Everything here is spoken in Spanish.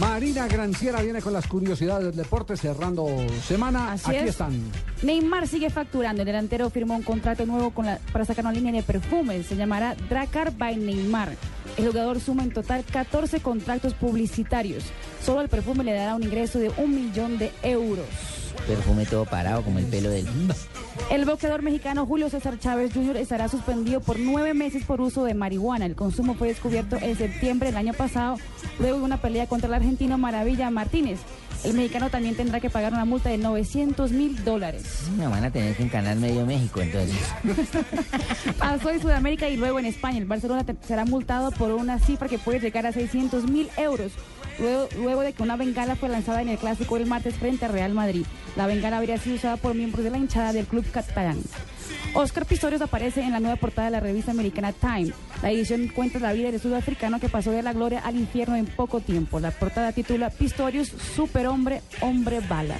Marina Granciera viene con las curiosidades del deporte cerrando semana. Así Aquí es. están. Neymar sigue facturando. El delantero firmó un contrato nuevo con la- para sacar una línea de perfumes. Se llamará Dracar by Neymar. El jugador suma en total 14 contratos publicitarios. Solo el perfume le dará un ingreso de un millón de euros. Perfume todo parado como el pelo del... El boxeador mexicano Julio César Chávez Jr. estará suspendido por nueve meses por uso de marihuana. El consumo fue descubierto en septiembre del año pasado, luego de una pelea contra el argentino Maravilla Martínez. El mexicano también tendrá que pagar una multa de 900 mil dólares. Me van a tener que encanar medio México entonces. Pasó en Sudamérica y luego en España. El Barcelona será multado por una cifra que puede llegar a 600 mil euros. Luego, de que una bengala fue lanzada en el clásico del martes frente a Real Madrid. La bengala habría sido usada por miembros de la hinchada del club catalán. Oscar Pistorius aparece en la nueva portada de la revista americana Time. La edición cuenta la vida del sudafricano que pasó de la gloria al infierno en poco tiempo. La portada titula Pistorius, superhombre, hombre bala.